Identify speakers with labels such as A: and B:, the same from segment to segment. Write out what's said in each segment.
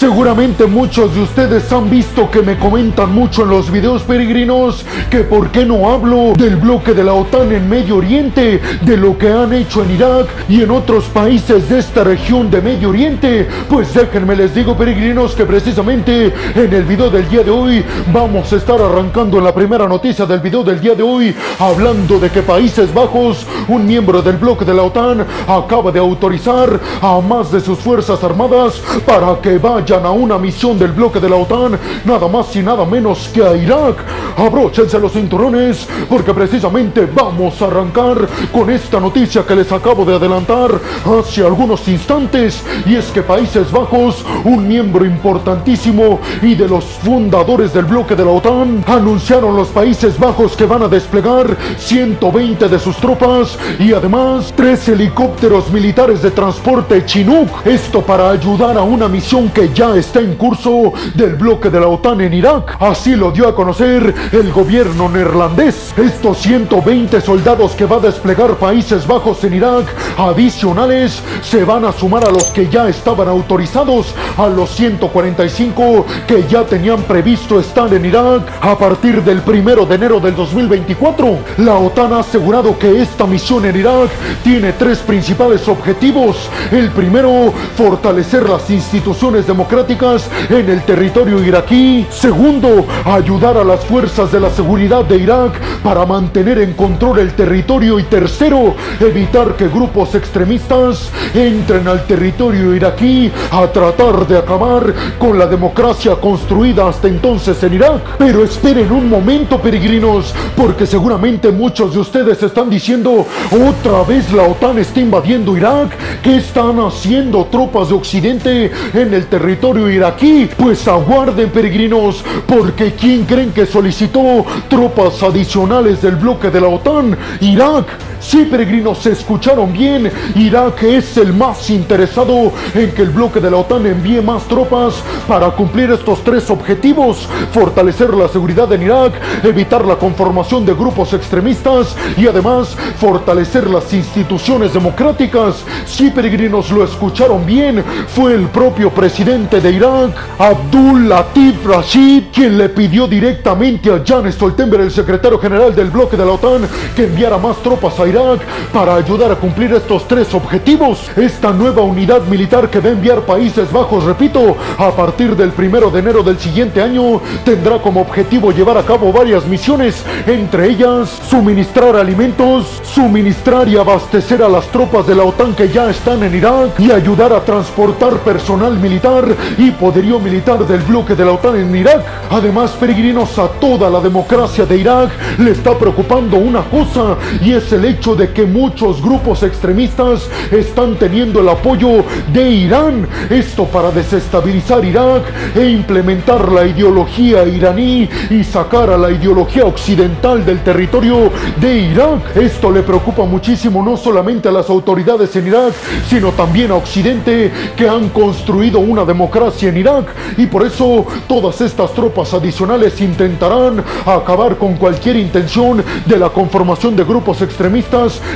A: Seguramente muchos de ustedes han visto que me comentan mucho en los videos peregrinos que por qué no hablo del bloque de la OTAN en Medio Oriente, de lo que han hecho en Irak y en otros países de esta región de Medio Oriente. Pues déjenme les digo peregrinos que precisamente en el video del día de hoy vamos a estar arrancando en la primera noticia del video del día de hoy hablando de que Países Bajos, un miembro del bloque de la OTAN, acaba de autorizar a más de sus fuerzas armadas para que vayan a una misión del bloque de la OTAN, nada más y nada menos que a Irak. Abróchense los cinturones porque precisamente vamos a arrancar con esta noticia que les acabo de adelantar hace algunos instantes y es que Países Bajos, un miembro importantísimo y de los fundadores del bloque de la OTAN, anunciaron los Países Bajos que van a desplegar 120 de sus tropas y además tres helicópteros militares de transporte Chinook. Esto para ayudar a una misión que ya está en curso del bloque de la OTAN en Irak. Así lo dio a conocer el gobierno neerlandés. Estos 120 soldados que va a desplegar Países Bajos en Irak, adicionales, se van a sumar a los que ya estaban autorizados, a los 145 que ya tenían previsto estar en Irak a partir del primero de enero del 2024. La OTAN ha asegurado que esta misión en Irak tiene tres principales objetivos. El primero, fortalecer las instituciones democráticas en el territorio iraquí. Segundo, ayudar a las fuerzas de la seguridad de Irak para mantener en control el territorio. Y tercero, evitar que grupos extremistas entren al territorio iraquí a tratar de acabar con la democracia construida hasta entonces en Irak. Pero esperen un momento, peregrinos, porque seguramente muchos de ustedes están diciendo, otra vez la OTAN está invadiendo Irak. ¿Qué están haciendo tropas de Occidente en el territorio? iraquí. Pues aguarden peregrinos, porque ¿quién creen que solicitó tropas adicionales del bloque de la OTAN? Irak. Sí, peregrinos, se escucharon bien. Irak es el más interesado en que el bloque de la OTAN envíe más tropas para cumplir estos tres objetivos. Fortalecer la seguridad en Irak, evitar la conformación de grupos extremistas y además fortalecer las instituciones democráticas. Sí, peregrinos, lo escucharon bien. Fue el propio presidente de Irak, Abdul Latif Rashid, quien le pidió directamente a Jan Stoltenberg, el secretario general del bloque de la OTAN, que enviara más tropas a Irak para ayudar a cumplir estos tres objetivos. Esta nueva unidad militar que va a enviar Países Bajos, repito, a partir del primero de enero del siguiente año, tendrá como objetivo llevar a cabo varias misiones, entre ellas suministrar alimentos, suministrar y abastecer a las tropas de la OTAN que ya están en Irak y ayudar a transportar personal militar y poderío militar del bloque de la OTAN en Irak. Además, peregrinos, a toda la democracia de Irak le está preocupando una cosa y es el hecho de que muchos grupos extremistas están teniendo el apoyo de Irán. Esto para desestabilizar Irak e implementar la ideología iraní y sacar a la ideología occidental del territorio de Irak. Esto le preocupa muchísimo no solamente a las autoridades en Irak, sino también a Occidente que han construido una democracia en Irak y por eso todas estas tropas adicionales intentarán acabar con cualquier intención de la conformación de grupos extremistas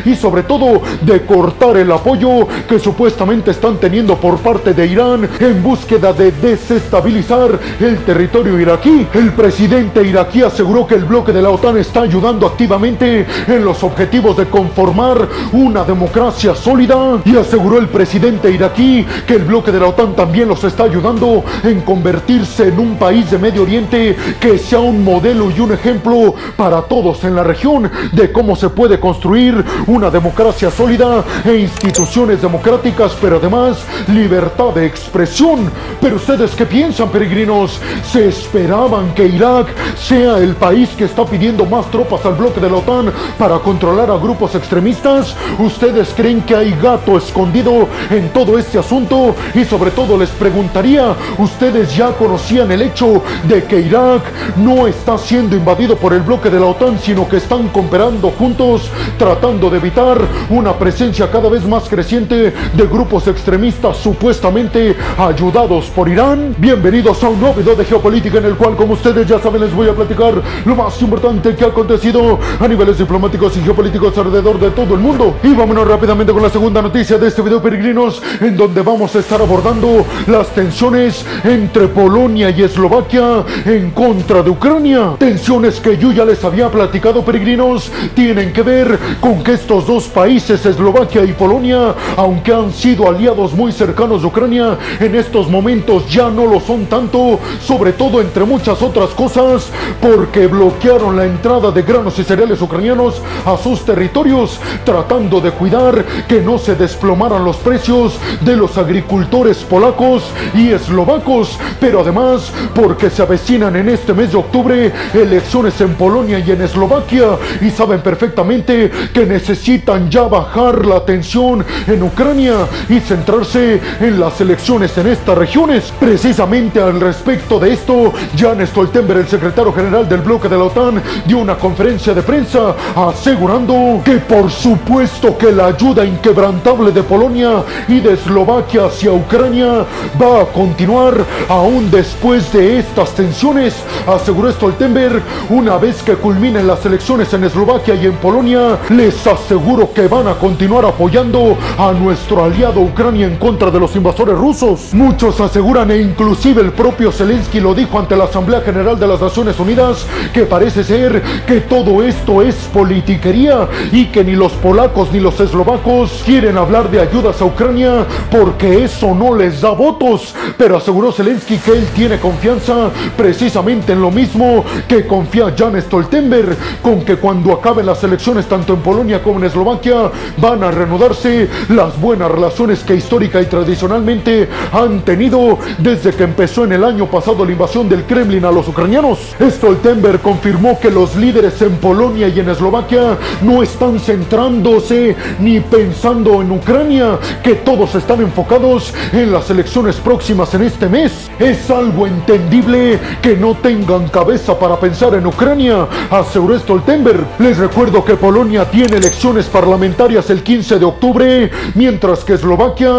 A: y sobre todo de cortar el apoyo que supuestamente están teniendo por parte de Irán en búsqueda de desestabilizar el territorio iraquí. El presidente iraquí aseguró que el bloque de la OTAN está ayudando activamente en los objetivos de conformar una democracia sólida y aseguró el presidente iraquí que el bloque de la OTAN también los está ayudando en convertirse en un país de Medio Oriente que sea un modelo y un ejemplo para todos en la región de cómo se puede construir una democracia sólida e instituciones democráticas, pero además libertad de expresión. Pero ustedes qué piensan, peregrinos? ¿Se esperaban que Irak sea el país que está pidiendo más tropas al bloque de la OTAN para controlar a grupos extremistas? ¿Ustedes creen que hay gato escondido en todo este asunto? Y sobre todo les preguntaría, ¿ustedes ya conocían el hecho de que Irak no está siendo invadido por el bloque de la OTAN, sino que están cooperando juntos tras tratando de evitar una presencia cada vez más creciente de grupos extremistas supuestamente ayudados por Irán. Bienvenidos a un nuevo video de geopolítica en el cual, como ustedes ya saben, les voy a platicar lo más importante que ha acontecido a niveles diplomáticos y geopolíticos alrededor de todo el mundo. Y vámonos rápidamente con la segunda noticia de este video, peregrinos, en donde vamos a estar abordando las tensiones entre Polonia y Eslovaquia en contra de Ucrania. Tensiones que yo ya les había platicado, peregrinos, tienen que ver con que estos dos países, Eslovaquia y Polonia, aunque han sido aliados muy cercanos de Ucrania, en estos momentos ya no lo son tanto, sobre todo entre muchas otras cosas, porque bloquearon la entrada de granos y cereales ucranianos a sus territorios, tratando de cuidar que no se desplomaran los precios de los agricultores polacos y eslovacos, pero además porque se avecinan en este mes de octubre elecciones en Polonia y en Eslovaquia y saben perfectamente que necesitan ya bajar la tensión en Ucrania y centrarse en las elecciones en estas regiones. Precisamente al respecto de esto, Jan Stoltenberg, el secretario general del bloque de la OTAN, dio una conferencia de prensa asegurando que por supuesto que la ayuda inquebrantable de Polonia y de Eslovaquia hacia Ucrania va a continuar aún después de estas tensiones, aseguró Stoltenberg, una vez que culminen las elecciones en Eslovaquia y en Polonia, les aseguro que van a continuar apoyando a nuestro aliado Ucrania en contra de los invasores rusos. Muchos aseguran e inclusive el propio Zelensky lo dijo ante la Asamblea General de las Naciones Unidas que parece ser que todo esto es politiquería y que ni los polacos ni los eslovacos quieren hablar de ayudas a Ucrania porque eso no les da votos. Pero aseguró Zelensky que él tiene confianza precisamente en lo mismo que confía Jan Stoltenberg, con que cuando acaben las elecciones tanto en Polonia como Eslovaquia van a reanudarse las buenas relaciones que histórica y tradicionalmente han tenido desde que empezó en el año pasado la invasión del Kremlin a los ucranianos. Stoltenberg confirmó que los líderes en Polonia y en Eslovaquia no están centrándose ni pensando en Ucrania, que todos están enfocados en las elecciones próximas en este mes. Es algo entendible que no tengan cabeza para pensar en Ucrania, aseguró Stoltenberg. Les recuerdo que Polonia tiene elecciones parlamentarias el 15 de octubre, mientras que Eslovaquia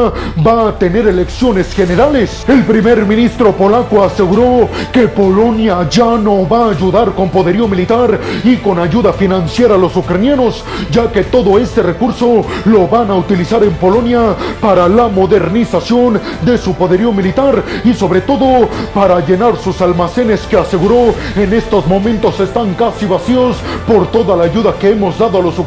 A: va a tener elecciones generales. El primer ministro polaco aseguró que Polonia ya no va a ayudar con poderío militar y con ayuda financiera a los ucranianos, ya que todo este recurso lo van a utilizar en Polonia para la modernización de su poderío militar y sobre todo para llenar sus almacenes que aseguró en estos momentos están casi vacíos por toda la ayuda que hemos dado a los ucranianos.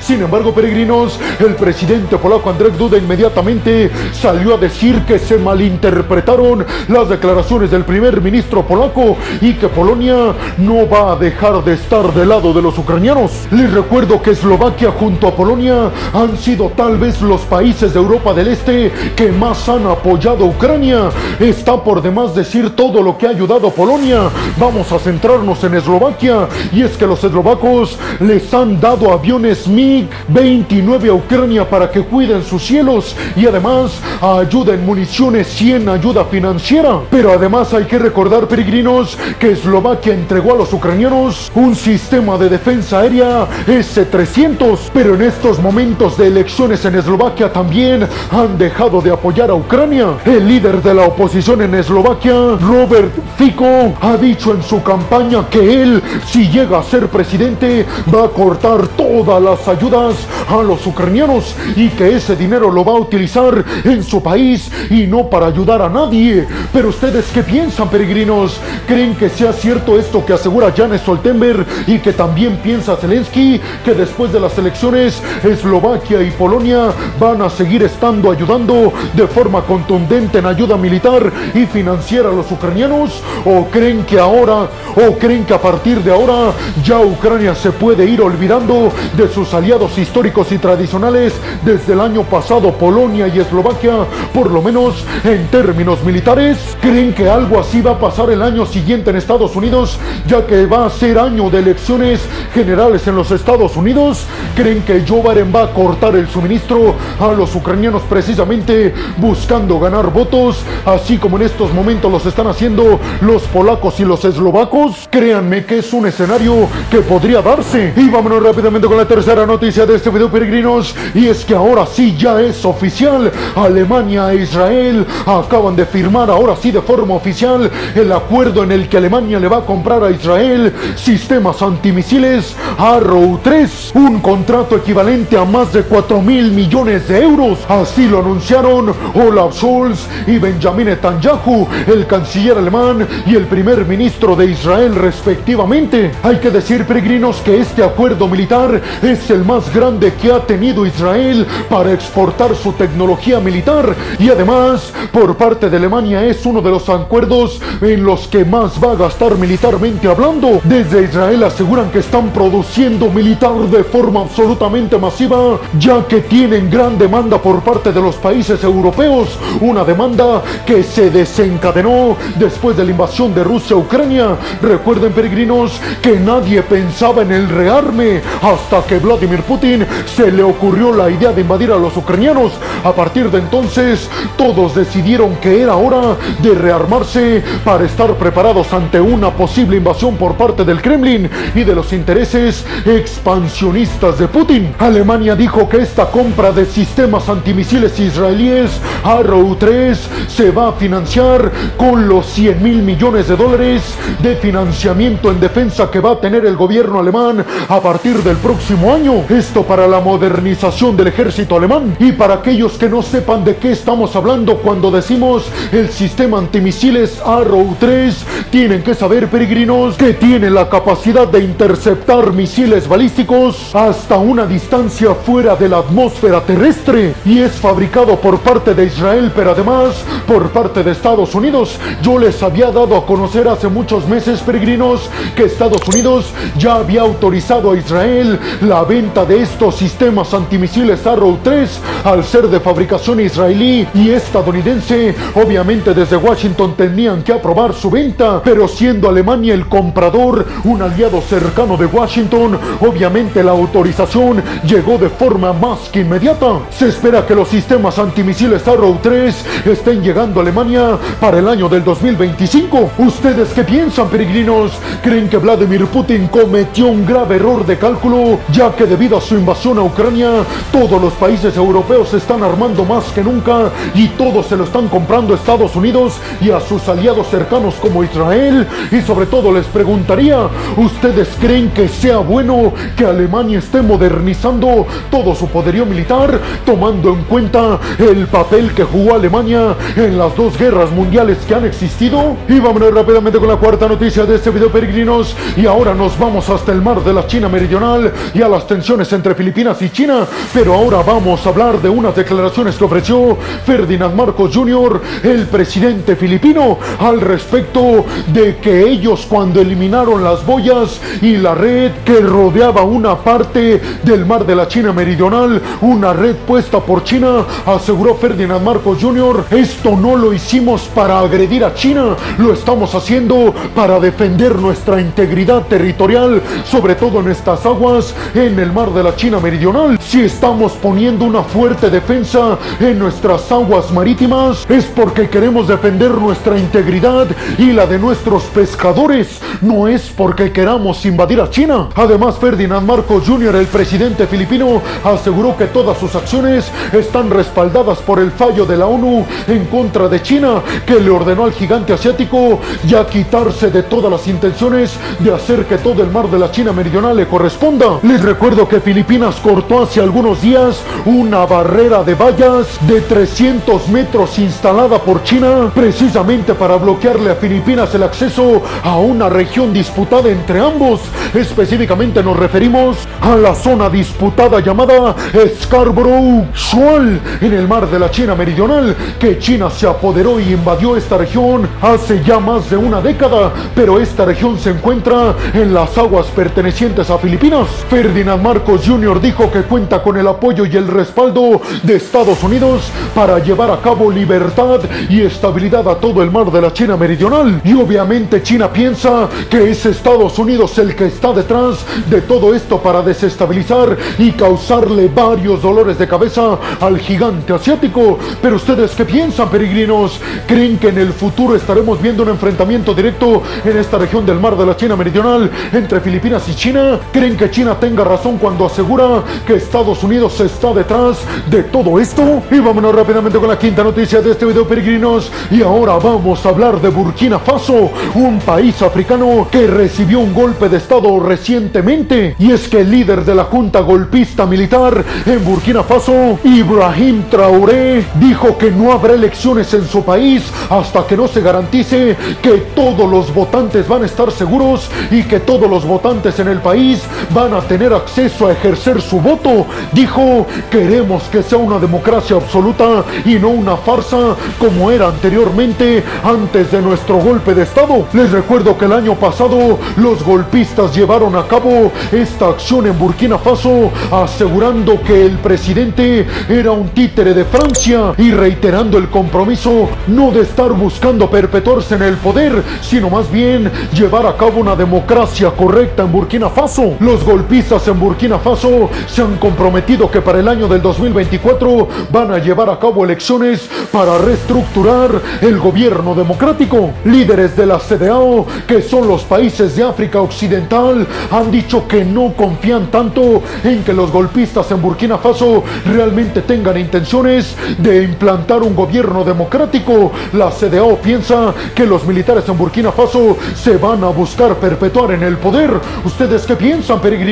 A: Sin embargo, peregrinos, el presidente polaco Andrzej Duda inmediatamente salió a decir que se malinterpretaron las declaraciones del primer ministro polaco y que Polonia no va a dejar de estar del lado de los ucranianos. Les recuerdo que Eslovaquia junto a Polonia han sido tal vez los países de Europa del Este que más han apoyado a Ucrania. Está por demás decir todo lo que ha ayudado a Polonia. Vamos a centrarnos en Eslovaquia y es que los eslovacos les han dado aviones MiG-29 a Ucrania para que cuiden sus cielos y además ayuda en municiones y en ayuda financiera. Pero además hay que recordar, peregrinos, que Eslovaquia entregó a los ucranianos un sistema de defensa aérea S-300. Pero en estos momentos de elecciones en Eslovaquia también han dejado de apoyar a Ucrania. El líder de la oposición en Eslovaquia, Robert Fico, ha dicho en su campaña que él, si llega a ser presidente, va a cortar todas las ayudas a los ucranianos y que ese dinero lo va a utilizar en su país y no para ayudar a nadie. Pero ustedes qué piensan, peregrinos? ¿Creen que sea cierto esto que asegura Jan Stoltenberg y que también piensa Zelensky que después de las elecciones Eslovaquia y Polonia van a seguir estando ayudando de forma contundente en ayuda militar y financiera a los ucranianos? ¿O creen que ahora, o creen que a partir de ahora ya Ucrania se puede ir olvidando de sus aliados históricos y tradicionales desde el año pasado, Polonia y Eslovaquia, por lo menos en términos militares? ¿Creen que algo así va a pasar el año siguiente en Estados Unidos, ya que va a ser año de elecciones generales en los Estados Unidos? ¿Creen que Joe Biden va a cortar el suministro a los ucranianos precisamente buscando ganar votos, así como en estos momentos los están haciendo los polacos y los eslovacos? Créanme que es un escenario que podría darse. Y vámonos rápidamente con la tercera noticia de este video, peregrinos. Y es que ahora sí ya es oficial. Alemania e Israel acaban de firmar ahora sí de forma oficial el acuerdo en el que Alemania le va a comprar a Israel sistemas antimisiles Arrow 3. Un contrato equivalente a más de 4 mil millones de euros. Así lo anunciaron Olaf Scholz y Benjamin Netanyahu, el canciller alemán y el primer ministro de Israel respectivamente. Hay que decir, peregrinos, que este acuerdo militar es el más grande que ha tenido Israel para exportar su tecnología militar y además por parte de Alemania es uno de los acuerdos en los que más va a gastar militarmente hablando. Desde Israel aseguran que están produciendo militar de forma absolutamente masiva ya que tienen gran demanda por parte de los países europeos, una demanda que se desencadenó después de la invasión de Rusia a Ucrania. Recuerden peregrinos que nadie pensaba en el rearme hasta que Vladimir Putin se le ocurrió la idea de invadir a los ucranianos. A partir de entonces todos decidieron que era hora de rearmarse para estar preparados ante una posible invasión por parte del Kremlin y de los intereses expansionistas de Putin. Alemania dijo que esta compra de sistemas antimisiles israelíes Arrow 3 se va a financiar con los 100 mil millones de dólares de financiamiento en defensa que va a tener el gobierno alemán a partir del próximo año. Esto para la modernización del ejército alemán. Y para aquellos que no sepan de qué estamos hablando cuando decimos el sistema antimisiles Arrow 3, tienen que saber, peregrinos, que tiene la capacidad de interceptar misiles balísticos hasta una distancia fuera de la atmósfera terrestre y es fabricado por parte de Israel, pero además por parte de Estados Unidos. Yo les había dado a conocer hace muchos meses, peregrinos, que Estados Unidos ya había autorizado a Israel la venta de estos sistemas antimisiles Arrow 3 al ser de fabricación israelí y estadounidense. Obviamente desde Washington tenían que aprobar su venta, pero siendo Alemania el comprador, un aliado cercano de Washington, obviamente la autorización llegó de forma más que inmediata. Se espera que los sistemas antimisiles Arrow 3 estén llegando a Alemania para el año del 2025. ¿Ustedes qué piensan, peregrinos? ¿Creen que Vladimir Putin cometió un grave error de cálculo, ya que debido a su invasión a Ucrania, todos los países europeos se están armando más que nunca y todos se lo están comprando a Estados Unidos y a sus aliados cercanos como Israel? Y sobre todo les preguntaría, ¿ustedes creen que sea bueno que Alemania esté modernizando todo su poderío militar, tomando en cuenta el papel que jugó Alemania en las dos guerras mundiales que han existido? Y vámonos rápidamente con la cuarta noticia de este video, peregrinos. Y ahora nos vamos hasta el mar de la China Meridional y a las tensiones entre Filipinas y China. Pero ahora vamos a hablar de unas declaraciones que ofreció Ferdinand Marcos Jr., el presidente filipino, al respecto de que ellos cuando eliminaron las boyas y la red que rodeaba una parte del mar de la China Meridional, una red puesta por China, aseguró Ferdinand Marcos Jr., esto no lo hicimos para agredir a China, lo estamos haciendo para defender nuestra integridad territorial, sobre todo en estas aguas, en el mar de la China Meridional. Si estamos poniendo una fuerte defensa en nuestras aguas marítimas, es porque queremos defender nuestra integridad y la de nuestros pescadores, no es porque queramos invadir a China. Además, Ferdinand Marcos Jr., el presidente filipino, aseguró que todas sus acciones están respaldadas por el fallo de la ONU en contra de China, que le ordenó al gigante asiático ya quitarse de todas las intenciones de hacer que todo el mar de la China meridional le corresponda. Les recuerdo que Filipinas cortó hace algunos días una barrera de vallas de 300 metros instalada por China precisamente para bloquearle a Filipinas el acceso a una región disputada entre ambos. Específicamente nos referimos a la zona disputada llamada Scarborough Shoal en el mar de la China meridional, que China se apoderó y invadió esta región hace ya más de una década, pero esta región se encuentra en las aguas pertenecientes a Filipinas. Ferdinand Marcos Jr. dijo que cuenta con el apoyo y el respaldo de Estados Unidos para llevar a cabo libertad y estabilidad a todo el mar de la China meridional. Y obviamente China piensa que es Estados Unidos el que está detrás de todo esto para desestabilizar y causarle varios dolores de cabeza al gigante asiático. Pero ustedes qué piensan, peregrinos? ¿Creen que en el futuro estaremos viendo un enfrentamiento directo en esta región del mar de la China meridional entre Filipinas y China? ¿Creen que China China tenga razón cuando asegura que Estados Unidos está detrás de todo esto? Y vámonos rápidamente con la quinta noticia de este video, peregrinos. Y ahora vamos a hablar de Burkina Faso, un país africano que recibió un golpe de Estado recientemente. Y es que el líder de la junta golpista militar en Burkina Faso, Ibrahim Traoré, dijo que no habrá elecciones en su país hasta que no se garantice que todos los votantes van a estar seguros y que todos los votantes en el país van a tener acceso a ejercer su voto. Dijo, queremos que sea una democracia absoluta y no una farsa como era anteriormente antes de nuestro golpe de Estado. Les recuerdo que el año pasado los golpistas llevaron a cabo esta acción en Burkina Faso asegurando que el presidente era un títere de Francia y reiterando el compromiso no de estar buscando perpetuarse en el poder, sino más bien llevar a cabo una democracia correcta en Burkina Faso. Los golpistas en Burkina Faso se han comprometido que para el año del 2024 van a llevar a cabo elecciones para reestructurar el gobierno democrático. Líderes de la CDAO, que son los países de África Occidental, han dicho que no confían tanto en que los golpistas en Burkina Faso realmente tengan intenciones de implantar un gobierno democrático. La CDAO piensa que los militares en Burkina Faso se van a buscar perpetuar en el poder. ¿Ustedes qué piensan, peregrinos?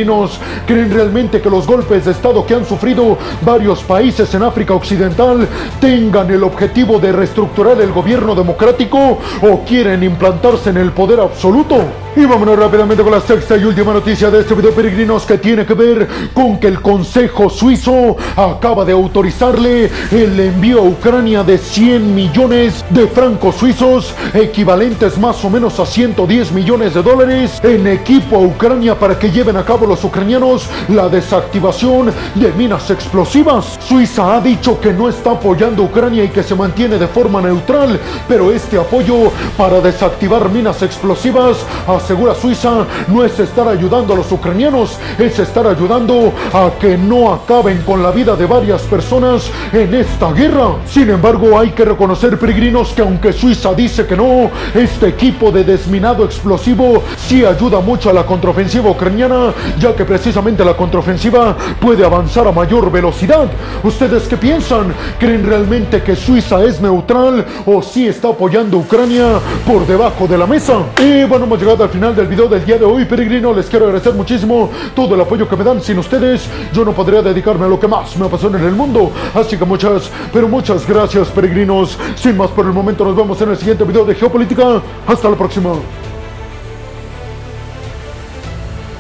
A: ¿Creen realmente que los golpes de Estado que han sufrido varios países en África Occidental tengan el objetivo de reestructurar el gobierno democrático o quieren implantarse en el poder absoluto? Y vámonos rápidamente con la sexta y última noticia de este video peregrinos que tiene que ver con que el Consejo Suizo acaba de autorizarle el envío a Ucrania de 100 millones de francos suizos, equivalentes más o menos a 110 millones de dólares, en equipo a Ucrania para que lleven a cabo los ucranianos la desactivación de minas explosivas. Suiza ha dicho que no está apoyando a Ucrania y que se mantiene de forma neutral, pero este apoyo para desactivar minas explosivas asegura Suiza, no es estar ayudando a los ucranianos, es estar ayudando a que no acaben con la vida de varias personas en esta guerra. Sin embargo, hay que reconocer, peregrinos, que aunque Suiza dice que no, este equipo de desminado explosivo sí ayuda mucho a la contraofensiva ucraniana, ya que precisamente la contraofensiva puede avanzar a mayor velocidad. ¿Ustedes qué piensan? ¿Creen realmente que Suiza es neutral o sí está apoyando Ucrania por debajo de la mesa? Y bueno, hemos llegado al final del video del día de hoy, peregrino. Les quiero agradecer muchísimo todo el apoyo que me dan. Sin ustedes, yo no podría dedicarme a lo que más me apasiona en el mundo. Así que muchas, pero muchas gracias, peregrinos. Sin más por el momento, nos vemos en el siguiente video de Geopolítica. Hasta la próxima.